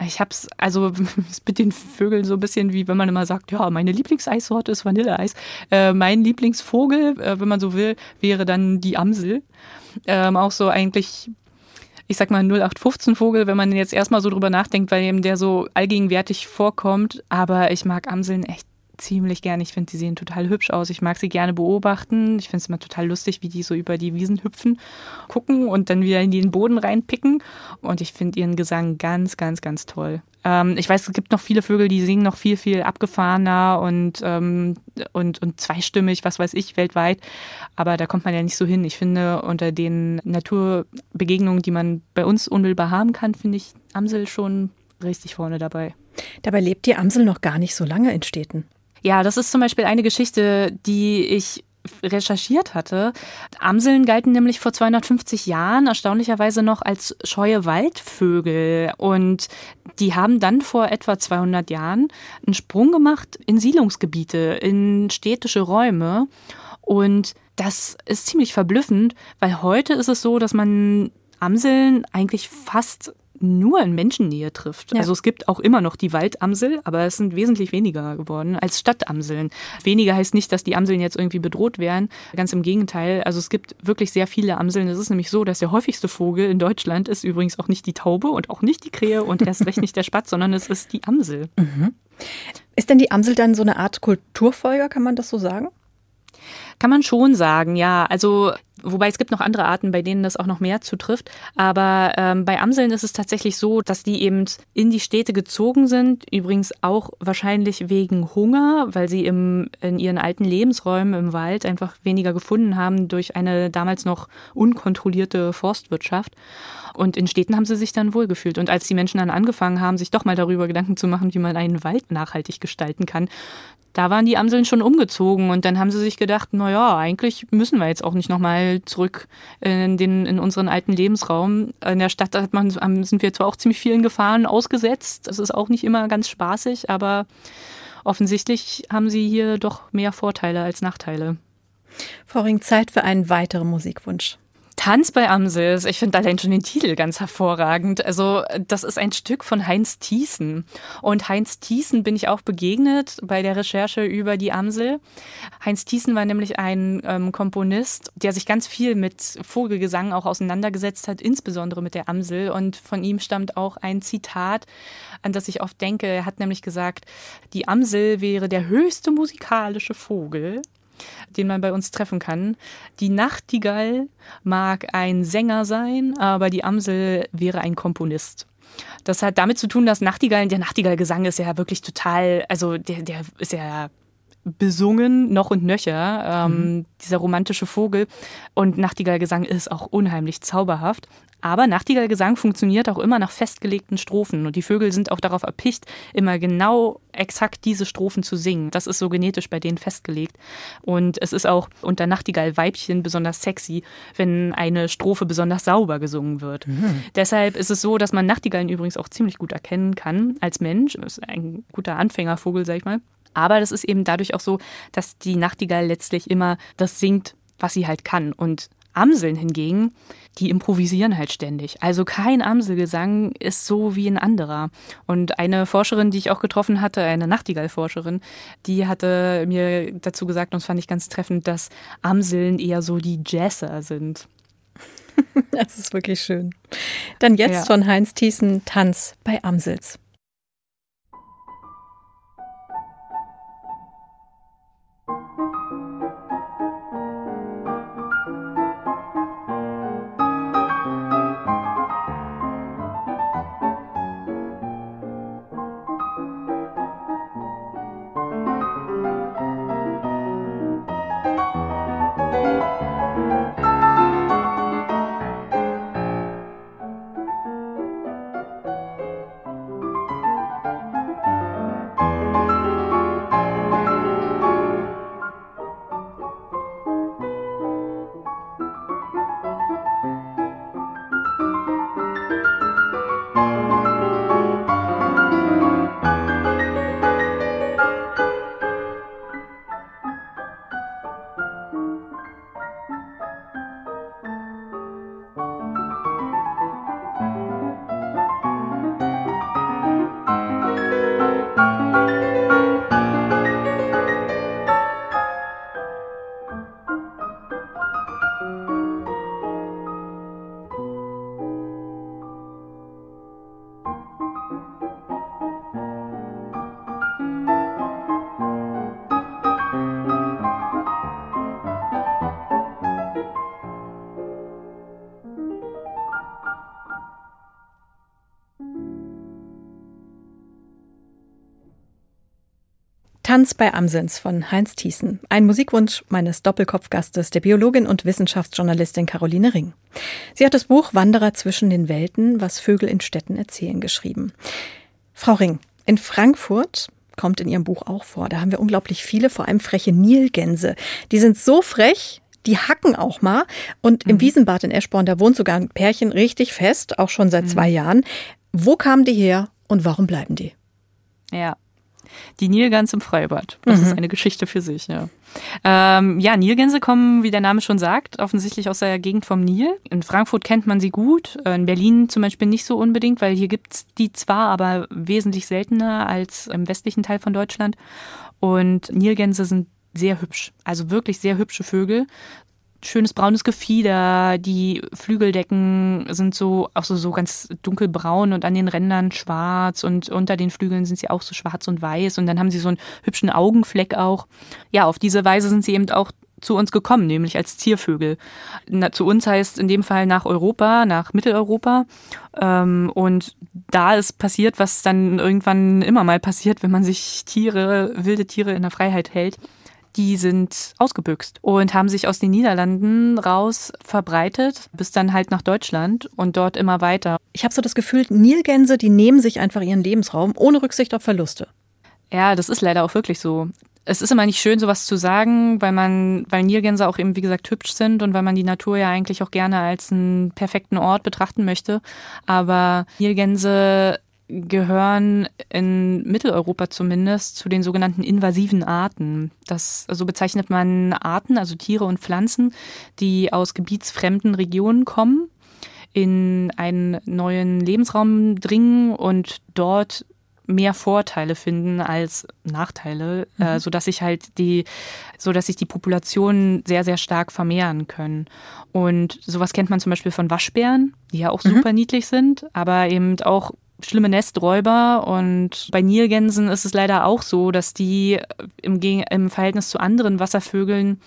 Ich hab's, also [LAUGHS] mit den Vögeln so ein bisschen wie wenn man immer sagt, ja, meine Lieblingseissorte ist Vanilleeis. Äh, mein Lieblingsvogel, äh, wenn man so will, wäre dann die Amsel. Ähm, auch so eigentlich, ich sag mal 0815 Vogel, wenn man jetzt erstmal so drüber nachdenkt, weil eben der so allgegenwärtig vorkommt. Aber ich mag Amseln echt ziemlich gern. Ich finde, die sehen total hübsch aus. Ich mag sie gerne beobachten. Ich finde es immer total lustig, wie die so über die Wiesen hüpfen, gucken und dann wieder in den Boden reinpicken. Und ich finde ihren Gesang ganz, ganz, ganz toll. Ähm, ich weiß, es gibt noch viele Vögel, die singen noch viel, viel abgefahrener und, ähm, und, und zweistimmig, was weiß ich, weltweit. Aber da kommt man ja nicht so hin. Ich finde, unter den Naturbegegnungen, die man bei uns unmittelbar haben kann, finde ich Amsel schon richtig vorne dabei. Dabei lebt die Amsel noch gar nicht so lange in Städten. Ja, das ist zum Beispiel eine Geschichte, die ich recherchiert hatte. Amseln galten nämlich vor 250 Jahren erstaunlicherweise noch als scheue Waldvögel und die haben dann vor etwa 200 Jahren einen Sprung gemacht in Siedlungsgebiete, in städtische Räume und das ist ziemlich verblüffend, weil heute ist es so, dass man Amseln eigentlich fast nur in Menschennähe trifft. Ja. Also es gibt auch immer noch die Waldamsel, aber es sind wesentlich weniger geworden als Stadtamseln. Weniger heißt nicht, dass die Amseln jetzt irgendwie bedroht wären. Ganz im Gegenteil. Also es gibt wirklich sehr viele Amseln. Es ist nämlich so, dass der häufigste Vogel in Deutschland ist übrigens auch nicht die Taube und auch nicht die Krähe und erst recht nicht der Spatz, sondern es ist die Amsel. Mhm. Ist denn die Amsel dann so eine Art Kulturfolger, kann man das so sagen? Kann man schon sagen, ja. Also Wobei es gibt noch andere Arten, bei denen das auch noch mehr zutrifft. Aber ähm, bei Amseln ist es tatsächlich so, dass die eben in die Städte gezogen sind. Übrigens auch wahrscheinlich wegen Hunger, weil sie im, in ihren alten Lebensräumen im Wald einfach weniger gefunden haben durch eine damals noch unkontrollierte Forstwirtschaft. Und in Städten haben sie sich dann wohlgefühlt. Und als die Menschen dann angefangen haben, sich doch mal darüber Gedanken zu machen, wie man einen Wald nachhaltig gestalten kann, da waren die Amseln schon umgezogen und dann haben sie sich gedacht, na naja, eigentlich müssen wir jetzt auch nicht nochmal zurück in, den, in unseren alten Lebensraum. In der Stadt hat man, sind wir zwar auch ziemlich vielen Gefahren ausgesetzt. Das ist auch nicht immer ganz spaßig, aber offensichtlich haben sie hier doch mehr Vorteile als Nachteile. Frau Ring, Zeit für einen weiteren Musikwunsch. Tanz bei Amsels. Ich finde allein schon den Titel ganz hervorragend. Also, das ist ein Stück von Heinz Thiessen. Und Heinz Thiessen bin ich auch begegnet bei der Recherche über die Amsel. Heinz Thiessen war nämlich ein ähm, Komponist, der sich ganz viel mit Vogelgesang auch auseinandergesetzt hat, insbesondere mit der Amsel. Und von ihm stammt auch ein Zitat, an das ich oft denke. Er hat nämlich gesagt, die Amsel wäre der höchste musikalische Vogel, den man bei uns treffen kann. Die Nachtigall mag ein Sänger sein, aber die Amsel wäre ein Komponist. Das hat damit zu tun, dass Nachtigallen, der Nachtigallgesang ist ja wirklich total, also der, der ist ja besungen, noch und nöcher, ähm, mhm. dieser romantische Vogel. Und Nachtigallgesang ist auch unheimlich zauberhaft. Aber Nachtigallgesang funktioniert auch immer nach festgelegten Strophen und die Vögel sind auch darauf erpicht, immer genau exakt diese Strophen zu singen. Das ist so genetisch bei denen festgelegt. Und es ist auch unter Nachtigallweibchen besonders sexy, wenn eine Strophe besonders sauber gesungen wird. Mhm. Deshalb ist es so, dass man Nachtigallen übrigens auch ziemlich gut erkennen kann als Mensch. Das ist ein guter Anfängervogel, sag ich mal. Aber das ist eben dadurch auch so, dass die Nachtigall letztlich immer das singt, was sie halt kann. Und Amseln hingegen, die improvisieren halt ständig. Also kein Amselgesang ist so wie ein anderer. Und eine Forscherin, die ich auch getroffen hatte, eine Nachtigall-Forscherin, die hatte mir dazu gesagt, und das fand ich ganz treffend, dass Amseln eher so die Jazzer sind. [LAUGHS] Das ist wirklich schön. Dann jetzt ja. von Heinz Thiessen Tanz bei Amsels. Tanz bei Amsens von Heinz Thiessen. Ein Musikwunsch meines Doppelkopfgastes, der Biologin und Wissenschaftsjournalistin Caroline Ring. Sie hat das Buch Wanderer zwischen den Welten, was Vögel in Städten erzählen, geschrieben. Frau Ring, in Frankfurt kommt in ihrem Buch auch vor. Da haben wir unglaublich viele, vor allem freche Nilgänse. Die sind so frech, die hacken auch mal. Und im mhm. Wiesenbad in Eschborn, da wohnt sogar ein Pärchen richtig fest, auch schon seit mhm. zwei Jahren. Wo kamen die her und warum bleiben die? Ja, die Nilgans im Freibad. Das mhm. ist eine Geschichte für sich, ja. Ähm, ja, Nilgänse kommen, wie der Name schon sagt, offensichtlich aus der Gegend vom Nil. In Frankfurt kennt man sie gut, äh, in Berlin zum Beispiel nicht so unbedingt, weil hier gibt's die zwar, aber wesentlich seltener als im westlichen Teil von Deutschland. Und Nilgänse sind sehr hübsch, also wirklich sehr hübsche Vögel, schönes braunes Gefieder. Die Flügeldecken sind so auch so, so ganz dunkelbraun und an den Rändern schwarz und unter den Flügeln sind sie auch so schwarz und weiß und dann haben sie so einen hübschen Augenfleck auch. Ja, auf diese Weise sind sie eben auch zu uns gekommen, nämlich als Ziervögel. Na, zu uns heißt in dem Fall nach Europa, nach Mitteleuropa. Ähm, und da ist passiert, was dann irgendwann immer mal passiert, wenn man sich Tiere, wilde Tiere in der Freiheit hält die sind ausgebüxt und haben sich aus den Niederlanden raus verbreitet, bis dann halt nach Deutschland und dort immer weiter. Ich habe so das Gefühl, Nilgänse, die nehmen sich einfach ihren Lebensraum ohne Rücksicht auf Verluste. Ja, das ist leider auch wirklich so. es ist immer nicht schön, sowas zu sagen, weil man, weil Nilgänse auch eben, wie gesagt, hübsch sind und weil man die Natur ja eigentlich auch gerne als einen perfekten Ort betrachten möchte. Aber Nilgänse gehören in Mitteleuropa zumindest zu den sogenannten invasiven Arten. Das, so bezeichnet man Arten, also Tiere und Pflanzen, die aus gebietsfremden Regionen kommen, in einen neuen Lebensraum dringen und dort mehr Vorteile finden als Nachteile, äh, mhm. äh, so dass sich halt die, so dass sich die Populationen sehr sehr stark vermehren können. Und sowas kennt man zum Beispiel von Waschbären, die ja auch mhm. super niedlich sind, aber eben auch schlimme Nesträuber und bei Nilgänsen ist es leider auch so, dass die im, im Verhältnis zu anderen Wasservögeln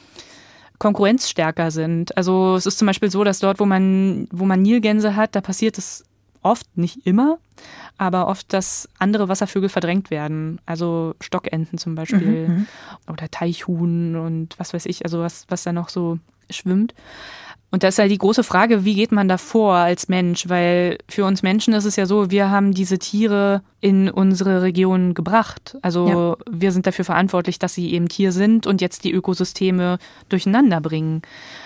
konkurrenzstärker sind. Also es ist zum Beispiel so, dass dort, wo man, wo man Nilgänse hat, da passiert es oft, nicht immer, aber oft, dass andere Wasservögel verdrängt werden. Also Stockenten zum Beispiel mhm, mhm. oder Teichhuhn und was weiß ich, also was, was da noch so schwimmt. Und da ist halt die große Frage, wie geht man da vor als Mensch? Weil für uns Menschen ist es ja so, wir haben diese Tiere in unsere Region gebracht. Also ja. wir sind dafür verantwortlich, dass sie eben hier sind und jetzt die Ökosysteme durcheinander bringen.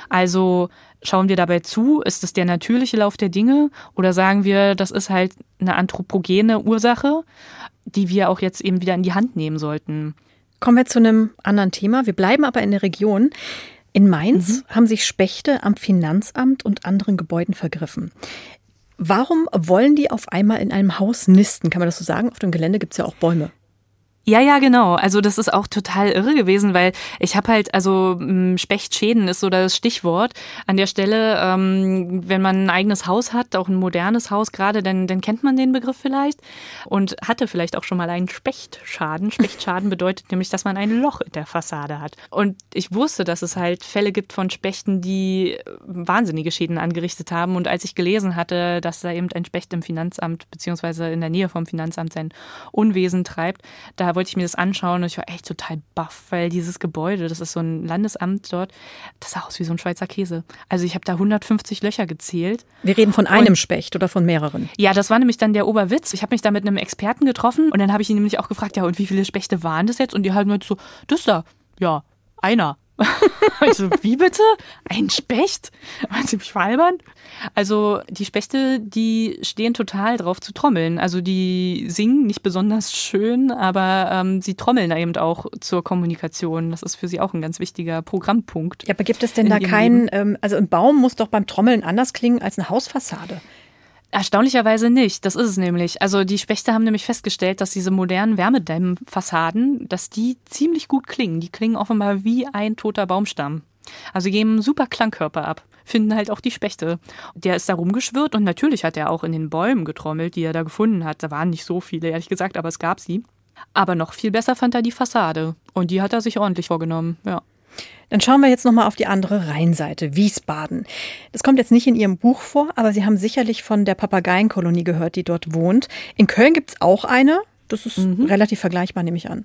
Also schauen wir dabei zu, ist es der natürliche Lauf der Dinge oder sagen wir, das ist halt eine anthropogene Ursache, die wir auch jetzt eben wieder in die Hand nehmen sollten. Kommen wir zu einem anderen Thema. Wir bleiben aber in der Region. In Mainz mhm. haben sich Spechte am Finanzamt und anderen Gebäuden vergriffen. Warum wollen die auf einmal in einem Haus nisten? Kann man das so sagen? Auf dem Gelände gibt es ja auch Bäume. Ja, ja, genau. Also das ist auch total irre gewesen, weil ich habe halt, also Spechtschäden ist so das Stichwort an der Stelle. Ähm, wenn man ein eigenes Haus hat, auch ein modernes Haus gerade, dann, dann kennt man den Begriff vielleicht und hatte vielleicht auch schon mal einen Spechtschaden. Spechtschaden bedeutet nämlich, dass man ein Loch in der Fassade hat. Und ich wusste, dass es halt Fälle gibt von Spechten, die wahnsinnige Schäden angerichtet haben. Und als ich gelesen hatte, dass da eben ein Specht im Finanzamt beziehungsweise in der Nähe vom Finanzamt sein Unwesen treibt, da wollte ich mir das anschauen und ich war echt total baff, weil dieses Gebäude, das ist so ein Landesamt dort, das sah aus wie so ein Schweizer Käse. Also ich habe da 150 Löcher gezählt. Wir reden von einem und, Specht oder von mehreren? Ja, das war nämlich dann der Oberwitz. Ich habe mich da mit einem Experten getroffen und dann habe ich ihn nämlich auch gefragt, ja, und wie viele Spechte waren das jetzt? Und die halt so, das da, ja, einer. [LAUGHS] also, wie bitte? Ein Specht? Wollen Sie mich veralbern? Also, die Spechte, die stehen total drauf zu trommeln. Also, die singen nicht besonders schön, aber ähm, sie trommeln eben auch zur Kommunikation. Das ist für sie auch ein ganz wichtiger Programmpunkt. Ja, aber gibt es denn da keinen, ähm, also ein Baum muss doch beim Trommeln anders klingen als eine Hausfassade? Erstaunlicherweise nicht. Das ist es nämlich. Also die Spechte haben nämlich festgestellt, dass diese modernen Wärmedämmfassaden, dass die ziemlich gut klingen. Die klingen offenbar wie ein toter Baumstamm. Also geben super Klangkörper ab. Finden halt auch die Spechte. Der ist da rumgeschwirrt und natürlich hat er auch in den Bäumen getrommelt, die er da gefunden hat. Da waren nicht so viele, ehrlich gesagt, aber es gab sie. Aber noch viel besser fand er die Fassade. Und die hat er sich ordentlich vorgenommen, ja. Dann schauen wir jetzt nochmal auf die andere Rheinseite, Wiesbaden. Das kommt jetzt nicht in Ihrem Buch vor, aber Sie haben sicherlich von der Papageienkolonie gehört, die dort wohnt. In Köln gibt es auch eine. Das ist mhm. relativ vergleichbar, nehme ich an.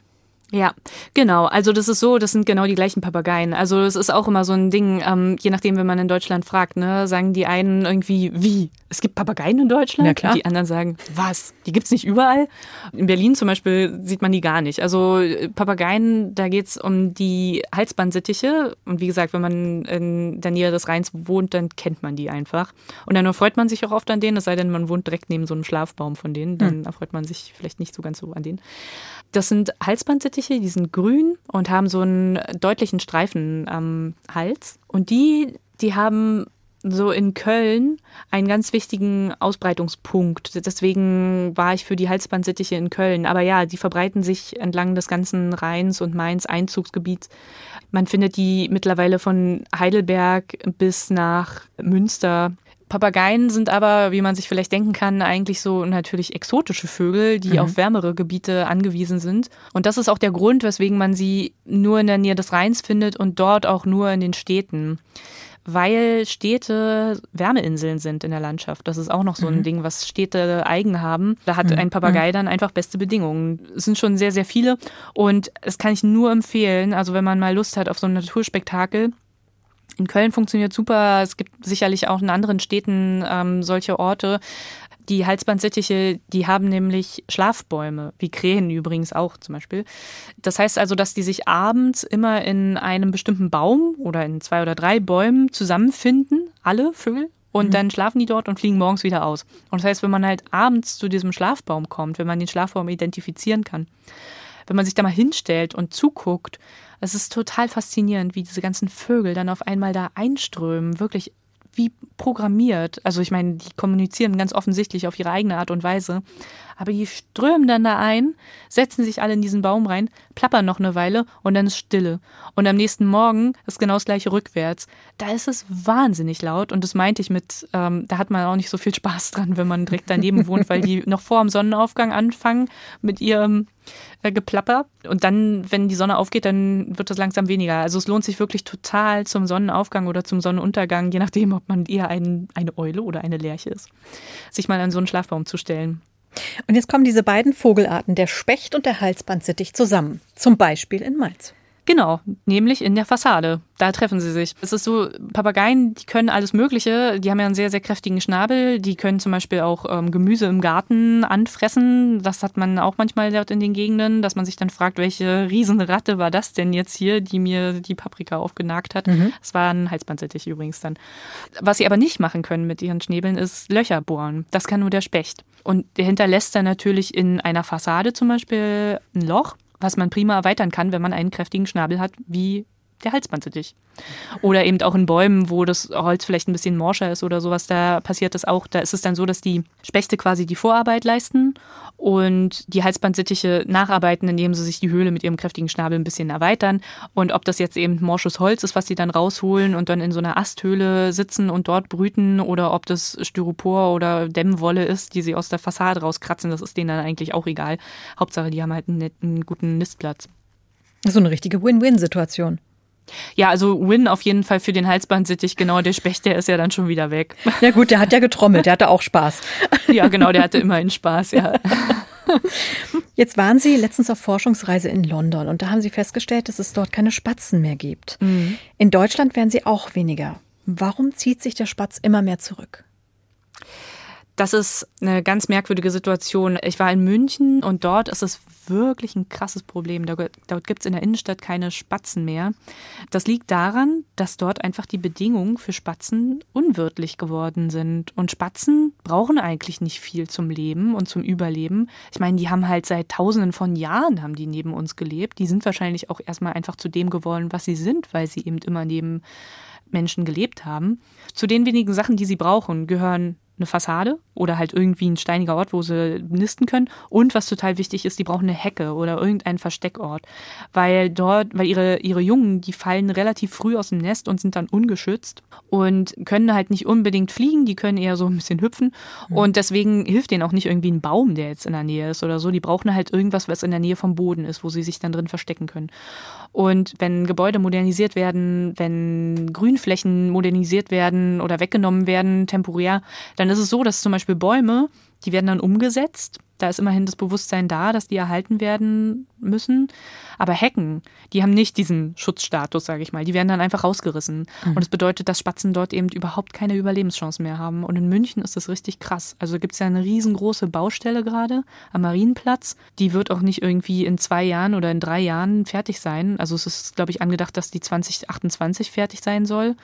Ja, genau. Also das ist so, das sind genau die gleichen Papageien. Also es ist auch immer so ein Ding, ähm, je nachdem, wenn man in Deutschland fragt, ne, sagen die einen irgendwie, wie? Es gibt Papageien in Deutschland? Ja, klar. Die anderen sagen, was? Die gibt's nicht überall? In Berlin zum Beispiel sieht man die gar nicht. Also Papageien, da geht's um die Halsbandsittiche. Und wie gesagt, wenn man in der Nähe des Rheins wohnt, dann kennt man die einfach. Und dann erfreut man sich auch oft an denen, es sei denn, man wohnt direkt neben so einem Schlafbaum von denen, dann hm. erfreut man sich vielleicht nicht so ganz so an denen. Das sind Halsbandsittiche, die sind grün und haben so einen deutlichen Streifen am Hals. Und die, die haben so in Köln einen ganz wichtigen Ausbreitungspunkt. Deswegen war ich für die Halsbandsittiche in Köln. Aber ja, die verbreiten sich entlang des ganzen Rheins und Mainz Einzugsgebiets. Man findet die mittlerweile von Heidelberg bis nach Münster Papageien sind aber, wie man sich vielleicht denken kann, eigentlich so natürlich exotische Vögel, die mhm. auf wärmere Gebiete angewiesen sind. Und das ist auch der Grund, weswegen man sie nur in der Nähe des Rheins findet und dort auch nur in den Städten weil Städte Wärmeinseln sind in der Landschaft. Das ist auch noch so ein mhm. Ding, was Städte eigen haben. Da hat mhm. ein Papagei mhm. dann einfach beste Bedingungen. Es sind schon sehr, sehr viele und es kann ich nur empfehlen, also wenn man mal Lust hat auf so ein Naturspektakel, in Köln funktioniert super. Es gibt sicherlich auch in anderen Städten ähm, solche Orte. Die Halsbandsittiche, die haben nämlich Schlafbäume, wie Krähen übrigens auch zum Beispiel. Das heißt also, dass die sich abends immer in einem bestimmten Baum oder in zwei oder drei Bäumen zusammenfinden, alle Vögel, und mhm. dann schlafen die dort und fliegen morgens wieder aus. Und das heißt, wenn man halt abends zu diesem Schlafbaum kommt, wenn man den Schlafbaum identifizieren kann, wenn man sich da mal hinstellt und zuguckt, es ist total faszinierend, wie diese ganzen Vögel dann auf einmal da einströmen, wirklich wie programmiert. Also ich meine, die kommunizieren ganz offensichtlich auf ihre eigene Art und Weise. Aber die strömen dann da ein, setzen sich alle in diesen Baum rein, plappern noch eine Weile und dann ist Stille. Und am nächsten Morgen ist genau das gleiche rückwärts. Da ist es wahnsinnig laut und das meinte ich mit, ähm, da hat man auch nicht so viel Spaß dran, wenn man direkt daneben wohnt, weil die [LAUGHS] noch vor dem Sonnenaufgang anfangen mit ihrem Geplapper. Und dann, wenn die Sonne aufgeht, dann wird das langsam weniger. Also es lohnt sich wirklich total zum Sonnenaufgang oder zum Sonnenuntergang, je nachdem, ob man eher ein, eine Eule oder eine Lerche ist, sich mal an so einen Schlafbaum zu stellen. Und jetzt kommen diese beiden Vogelarten, der Specht und der Halsbandsittich, zusammen. Zum Beispiel in Mainz. Genau, nämlich in der Fassade. Da treffen sie sich. Es ist so, Papageien, die können alles Mögliche. Die haben ja einen sehr, sehr kräftigen Schnabel. Die können zum Beispiel auch ähm, Gemüse im Garten anfressen. Das hat man auch manchmal dort in den Gegenden, dass man sich dann fragt, welche Riesenratte war das denn jetzt hier, die mir die Paprika aufgenagt hat. Mhm. Das war ein Halsbandsittich übrigens dann. Was sie aber nicht machen können mit ihren Schnäbeln, ist Löcher bohren. Das kann nur der Specht. Und der hinterlässt dann natürlich in einer Fassade zum Beispiel ein Loch was man prima erweitern kann, wenn man einen kräftigen Schnabel hat, wie der Halsbandsittich. Oder eben auch in Bäumen, wo das Holz vielleicht ein bisschen morscher ist oder sowas, da passiert das auch. Da ist es dann so, dass die Spechte quasi die Vorarbeit leisten und die Halsbandsittiche nacharbeiten, indem sie sich die Höhle mit ihrem kräftigen Schnabel ein bisschen erweitern. Und ob das jetzt eben morsches Holz ist, was sie dann rausholen und dann in so einer Asthöhle sitzen und dort brüten, oder ob das Styropor oder Dämmwolle ist, die sie aus der Fassade rauskratzen, das ist denen dann eigentlich auch egal. Hauptsache, die haben halt einen netten, guten Nistplatz. So eine richtige Win-Win-Situation. Ja, also Win auf jeden Fall für den Halsbandsittich. Genau, der Specht, der ist ja dann schon wieder weg. [LAUGHS] Ja gut, der hat ja getrommelt, der hatte auch Spaß. [LAUGHS] Ja, genau, der hatte immerhin Spaß, ja. [LAUGHS] Jetzt waren Sie letztens auf Forschungsreise in London und da haben Sie festgestellt, dass es dort keine Spatzen mehr gibt. Mhm. In Deutschland werden sie auch weniger. Warum zieht sich der Spatz immer mehr zurück? Das ist eine ganz merkwürdige Situation. Ich war in München und dort ist es wirklich ein krasses Problem. Dort gibt es in der Innenstadt keine Spatzen mehr. Das liegt daran, dass dort einfach die Bedingungen für Spatzen unwirtlich geworden sind. Und Spatzen brauchen eigentlich nicht viel zum Leben und zum Überleben. Ich meine, die haben halt seit tausenden von Jahren haben die neben uns gelebt. Die sind wahrscheinlich auch erstmal einfach zu dem geworden, was sie sind, weil sie eben immer neben Menschen gelebt haben. Zu den wenigen Sachen, die sie brauchen, gehören eine Fassade oder halt irgendwie ein steiniger Ort, wo sie nisten können. Und was total wichtig ist, die brauchen eine Hecke oder irgendeinen Versteckort. Weil dort, weil ihre, ihre Jungen, die fallen relativ früh aus dem Nest und sind dann ungeschützt und können halt nicht unbedingt fliegen, die können eher so ein bisschen hüpfen. Mhm. Und deswegen hilft denen auch nicht irgendwie ein Baum, der jetzt in der Nähe ist oder so. Die brauchen halt irgendwas, was in der Nähe vom Boden ist, wo sie sich dann drin verstecken können. Und wenn Gebäude modernisiert werden, wenn Grünflächen modernisiert werden oder weggenommen werden, temporär, dann ist es so, dass zum Beispiel Bäume, die werden dann umgesetzt da ist immerhin das Bewusstsein da, dass die erhalten werden müssen. Aber Hecken, die haben nicht diesen Schutzstatus, sage ich mal. Die werden dann einfach rausgerissen. Mhm. Und das bedeutet, dass Spatzen dort eben überhaupt keine Überlebenschance mehr haben. Und in München ist das richtig krass. Also gibt es ja eine riesengroße Baustelle gerade am Marienplatz. Die wird auch nicht irgendwie in zwei Jahren oder in drei Jahren fertig sein. Also es ist, glaube ich, angedacht, dass die 2028 fertig sein soll.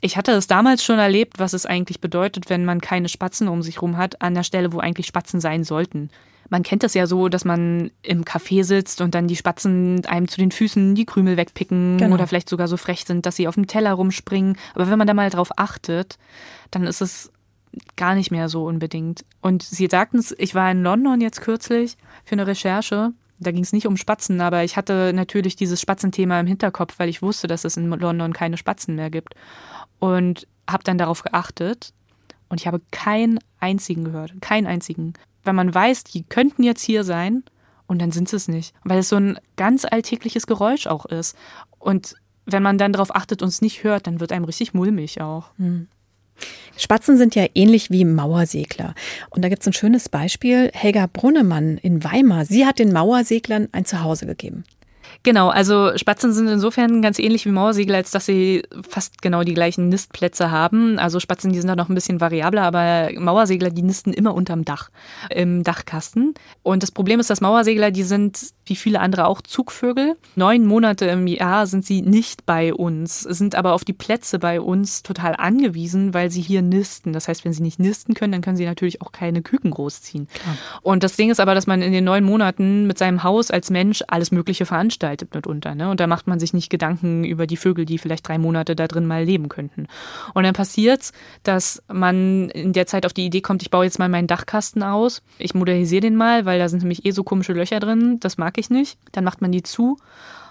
Ich hatte es damals schon erlebt, was es eigentlich bedeutet, wenn man keine Spatzen um sich rum hat, an der Stelle, wo eigentlich Spatzen sein sollten. Man kennt das ja so, dass man im Café sitzt und dann die Spatzen einem zu den Füßen die Krümel wegpicken genau. oder vielleicht sogar so frech sind, dass sie auf dem Teller rumspringen. Aber wenn man da mal drauf achtet, dann ist es gar nicht mehr so unbedingt. Und Sie sagten es, ich war in London jetzt kürzlich für eine Recherche. Da ging es nicht um Spatzen, aber ich hatte natürlich dieses Spatzenthema im Hinterkopf, weil ich wusste, dass es in London keine Spatzen mehr gibt und habe dann darauf geachtet und ich habe keinen einzigen gehört, keinen einzigen. Wenn man weiß, die könnten jetzt hier sein und dann sind sie es nicht, weil es so ein ganz alltägliches Geräusch auch ist. Und wenn man dann darauf achtet und es nicht hört, dann wird einem richtig mulmig auch. Hm. Spatzen sind ja ähnlich wie Mauersegler. Und da gibt es ein schönes Beispiel. Helga Brunnemann in Weimar, sie hat den Mauerseglern ein Zuhause gegeben. Genau, also Spatzen sind insofern ganz ähnlich wie Mauersegler, als dass sie fast genau die gleichen Nistplätze haben. Also Spatzen, die sind da noch ein bisschen variabler, aber Mauersegler, die nisten immer unterm Dach, im Dachkasten. Und das Problem ist, dass Mauersegler, die sind wie viele andere auch Zugvögel. Neun Monate im Jahr sind sie nicht bei uns, sind aber auf die Plätze bei uns total angewiesen, weil sie hier nisten. Das heißt, wenn sie nicht nisten können, dann können sie natürlich auch keine Küken großziehen. Klar. Und das Ding ist aber, dass man in den neun Monaten mit seinem Haus als Mensch alles Mögliche veranstaltet mitunter. Ne? Und da macht man sich nicht Gedanken über die Vögel, die vielleicht drei Monate da drin mal leben könnten. Und dann passiert dass man in der Zeit auf die Idee kommt, ich baue jetzt mal meinen Dachkasten aus. Ich modernisiere den mal, weil da sind nämlich eh so komische Löcher drin. Das mag ich nicht. Dann macht man die zu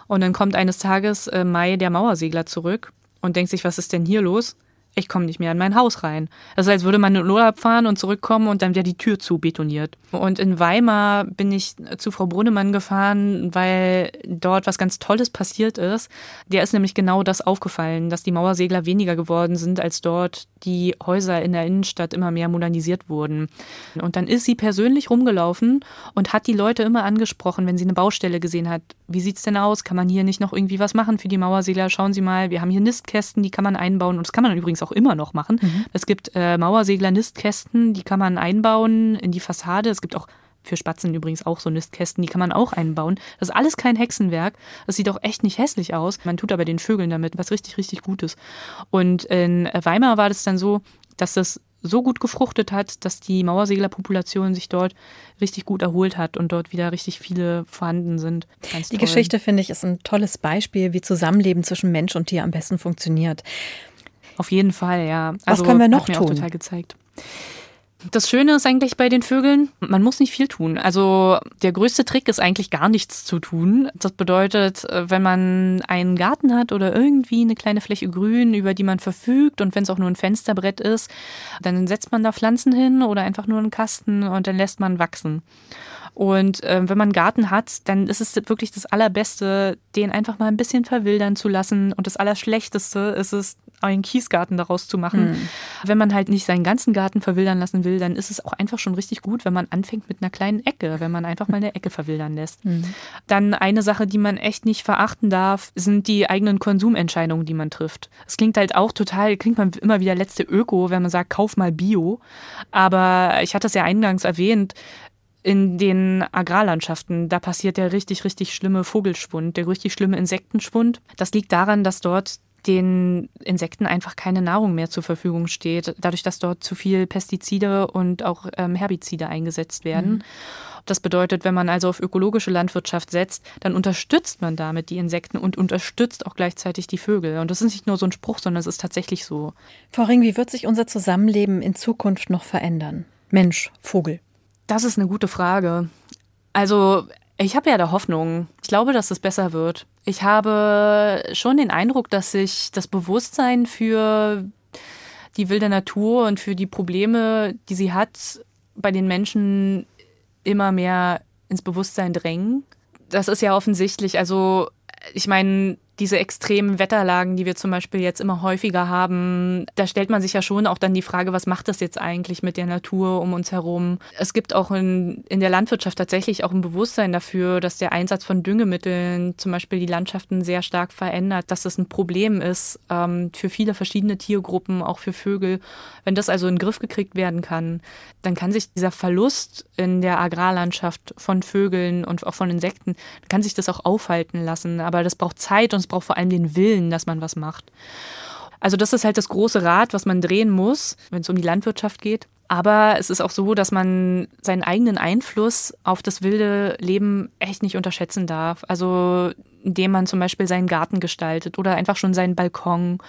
und dann kommt eines Tages äh, Mai der Mauersegler zurück und denkt sich, was ist denn hier los? Ich komme nicht mehr in mein Haus rein. Das ist, als würde man in Urlaub fahren und zurückkommen und dann wäre die Tür zu betoniert. Und in Weimar bin ich zu Frau Brunnemann gefahren, weil dort was ganz Tolles passiert ist. Der ist nämlich genau das aufgefallen, dass die Mauersegler weniger geworden sind, als dort die Häuser in der Innenstadt immer mehr modernisiert wurden. Und dann ist sie persönlich rumgelaufen und hat die Leute immer angesprochen, wenn sie eine Baustelle gesehen hat. Wie sieht's denn aus? Kann man hier nicht noch irgendwie was machen für die Mauersegler? Schauen Sie mal, wir haben hier Nistkästen, die kann man einbauen. Und das kann man übrigens auch immer noch machen. Mhm. Es gibt äh, Mauersegler-Nistkästen, die kann man einbauen in die Fassade. Es gibt auch für Spatzen übrigens auch so Nistkästen, die kann man auch einbauen. Das ist alles kein Hexenwerk. Das sieht auch echt nicht hässlich aus. Man tut aber den Vögeln damit was richtig, richtig Gutes. Und in Weimar war das dann so, dass das so gut gefruchtet hat, dass die Mauerseglerpopulation sich dort richtig gut erholt hat und dort wieder richtig viele vorhanden sind. Ganz die toll. Geschichte, finde ich, ist ein tolles Beispiel, wie Zusammenleben zwischen Mensch und Tier am besten funktioniert. Auf jeden Fall, ja. Also, Was können wir noch hat mir tun? Auch total gezeigt. Das Schöne ist eigentlich bei den Vögeln, man muss nicht viel tun. Also der größte Trick ist eigentlich gar nichts zu tun. Das bedeutet, äh, wenn man einen Garten hat oder irgendwie eine kleine Fläche Grün, über die man verfügt und wenn es auch nur ein Fensterbrett ist, dann setzt man da Pflanzen hin oder einfach nur einen Kasten und dann lässt man wachsen. Und äh, wenn man einen Garten hat, dann ist es wirklich das Allerbeste, den einfach mal ein bisschen verwildern zu lassen. Und das Allerschlechteste ist es, einen Kiesgarten daraus zu machen. Mhm. Wenn man halt nicht seinen ganzen Garten verwildern lassen will, dann ist es auch einfach schon richtig gut, wenn man anfängt mit einer kleinen Ecke, wenn man einfach mal eine Ecke verwildern lässt. Mhm. Dann eine Sache, die man echt nicht verachten darf, sind die eigenen Konsumentscheidungen, die man trifft. Es klingt halt auch total, klingt man immer wieder letzte Öko, wenn man sagt, kauf mal Bio. Aber ich hatte es ja eingangs erwähnt, in den Agrarlandschaften, da passiert der richtig, richtig schlimme Vogelschwund, der richtig schlimme Insektenschwund. Das liegt daran, dass dort den Insekten einfach keine Nahrung mehr zur Verfügung steht, dadurch, dass dort zu viel Pestizide und auch ähm, Herbizide eingesetzt werden. Mhm. Das bedeutet, wenn man also auf ökologische Landwirtschaft setzt, dann unterstützt man damit die Insekten und unterstützt auch gleichzeitig die Vögel. Und das ist nicht nur so ein Spruch, sondern es ist tatsächlich so. Frau Ring, wie wird sich unser Zusammenleben in Zukunft noch verändern? Mensch, Vogel. Das ist eine gute Frage. Also ich habe ja da Hoffnung. Ich glaube, dass es besser wird. Ich habe schon den Eindruck, dass sich das Bewusstsein für die wilde Natur und für die Probleme, die sie hat, bei den Menschen immer mehr ins Bewusstsein drängen. Das ist ja offensichtlich. Also ich meine, diese extremen Wetterlagen, die wir zum Beispiel jetzt immer häufiger haben, da stellt man sich ja schon auch dann die Frage, was macht das jetzt eigentlich mit der Natur um uns herum? Es gibt auch in, in der Landwirtschaft tatsächlich auch ein Bewusstsein dafür, dass der Einsatz von Düngemitteln zum Beispiel die Landschaften sehr stark verändert, dass das ein Problem ist ähm, für viele verschiedene Tiergruppen, auch für Vögel. Wenn das also in den Griff gekriegt werden kann, dann kann sich dieser Verlust in der Agrarlandschaft von Vögeln und auch von Insekten, kann sich das auch aufhalten lassen. Aber das braucht Zeit und es braucht vor allem den Willen, dass man was macht. Also das ist halt das große Rad, was man drehen muss, wenn es um die Landwirtschaft geht. Aber es ist auch so, dass man seinen eigenen Einfluss auf das wilde Leben echt nicht unterschätzen darf. Also indem man zum Beispiel seinen Garten gestaltet oder einfach schon seinen Balkon.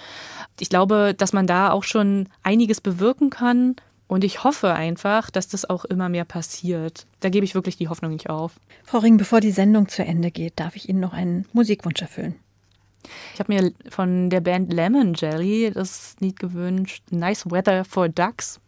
Ich glaube, dass man da auch schon einiges bewirken kann. Und ich hoffe einfach, dass das auch immer mehr passiert. Da gebe ich wirklich die Hoffnung nicht auf. Frau Ring, bevor die Sendung zu Ende geht, darf ich Ihnen noch einen Musikwunsch erfüllen. Ich habe mir von der Band Lemon Jelly das Lied gewünscht, Nice Weather for Ducks.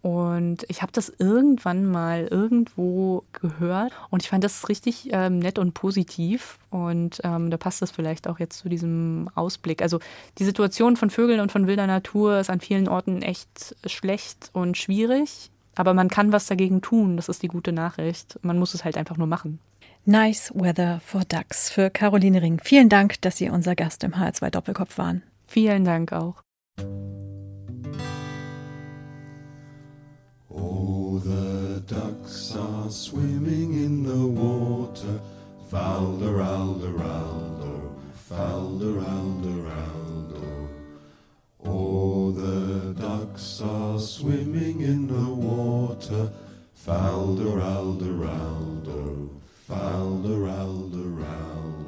Und ich habe das irgendwann mal irgendwo gehört und ich fand das richtig ähm, nett und positiv. Und ähm, da passt das vielleicht auch jetzt zu diesem Ausblick. Also die Situation von Vögeln und von wilder Natur ist an vielen Orten echt schlecht und schwierig. Aber man kann was dagegen tun. Das ist die gute Nachricht. Man muss es halt einfach nur machen. Nice Weather for Ducks für Caroline Ring. Vielen Dank, dass Sie unser Gast im HR2 Doppelkopf waren. Vielen Dank auch. Oh, the ducks are swimming in the water. Falder, alder, alder, falder, alder, alder. Oh, the ducks are swimming in the water. Falder, Fowler, owler, owler.